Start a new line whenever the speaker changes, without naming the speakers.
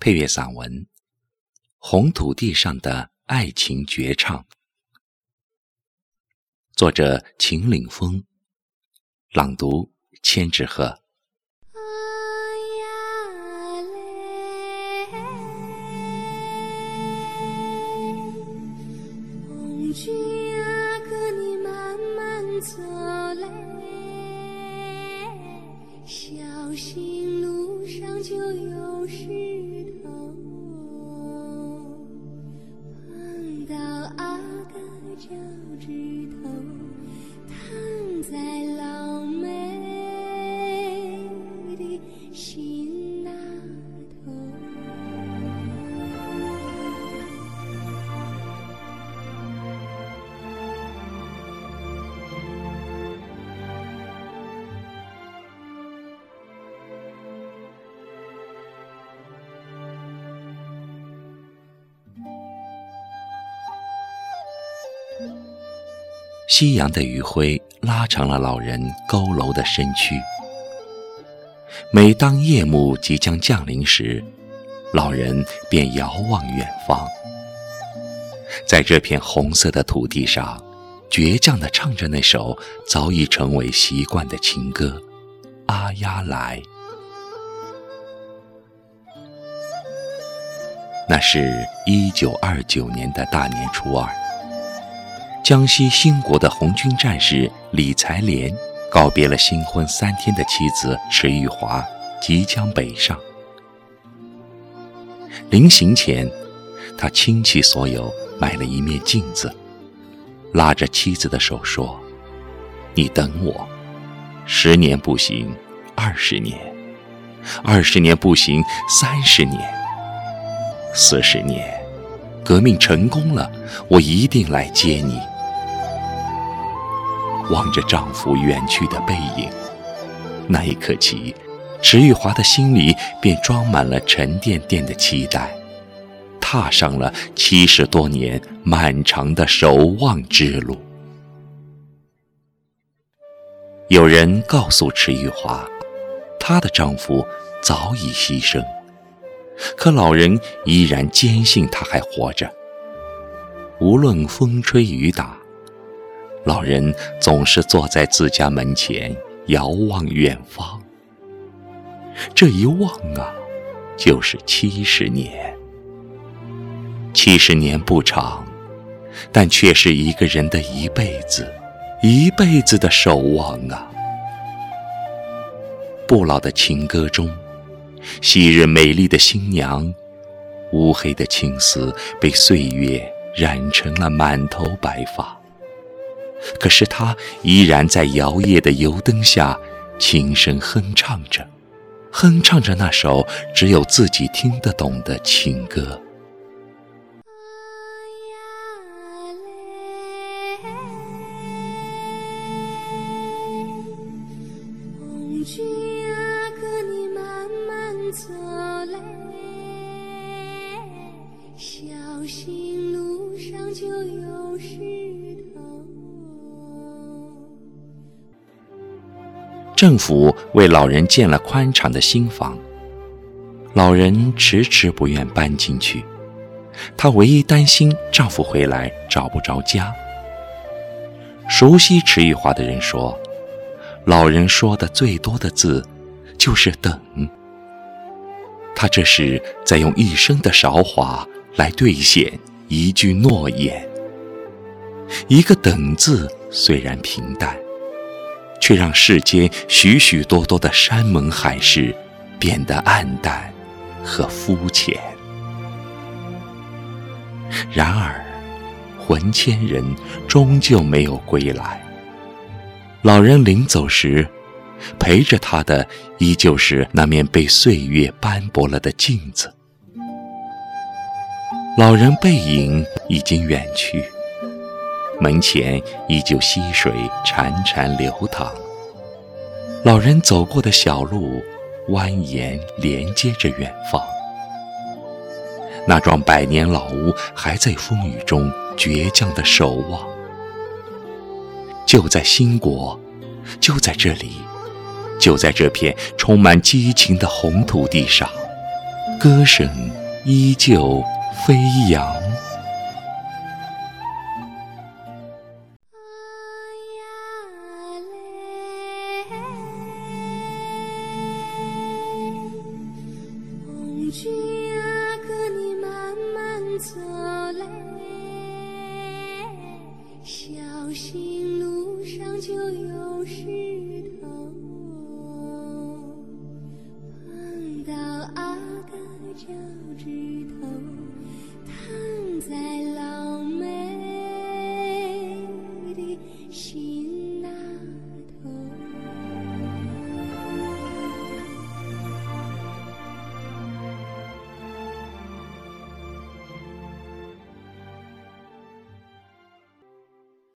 配乐散文《红土地上的爱情绝唱》，作者秦岭风，朗读千纸鹤。夕阳的余晖拉长了老人佝偻的身躯。每当夜幕即将降临时，老人便遥望远方，在这片红色的土地上，倔强地唱着那首早已成为习惯的情歌《阿丫来》。那是一九二九年的大年初二。江西兴国的红军战士李才莲告别了新婚三天的妻子池玉华，即将北上。临行前，他倾其所有买了一面镜子，拉着妻子的手说：“你等我，十年不行，二十年；二十年不行，三十年；四十年，革命成功了，我一定来接你。”望着丈夫远去的背影，那一刻起，池玉华的心里便装满了沉甸甸的期待，踏上了七十多年漫长的守望之路。有人告诉池玉华，她的丈夫早已牺牲，可老人依然坚信他还活着，无论风吹雨打。老人总是坐在自家门前，遥望远方。这一望啊，就是七十年。七十年不长，但却是一个人的一辈子，一辈子的守望啊。不老的情歌中，昔日美丽的新娘，乌黑的青丝被岁月染成了满头白发。可是他依然在摇曳的油灯下，轻声哼唱着，哼唱着那首只有自己听得懂的情歌。
红军啊，跟你慢慢走嘞，小心路上就有石
政府为老人建了宽敞的新房，老人迟迟不愿搬进去。她唯一担心丈夫回来找不着家。熟悉池玉华的人说，老人说的最多的字就是“等”。他这是在用一生的韶华来兑现一句诺言。一个“等”字虽然平淡。却让世间许许多多的山盟海誓变得黯淡和肤浅。然而，魂牵人终究没有归来。老人临走时，陪着他的依旧是那面被岁月斑驳了的镜子。老人背影已经远去。门前依旧溪水潺潺流淌，老人走过的小路蜿蜒连接着远方。那幢百年老屋还在风雨中倔强地守望。就在兴国，就在这里，就在这片充满激情的红土地上，歌声依旧飞扬。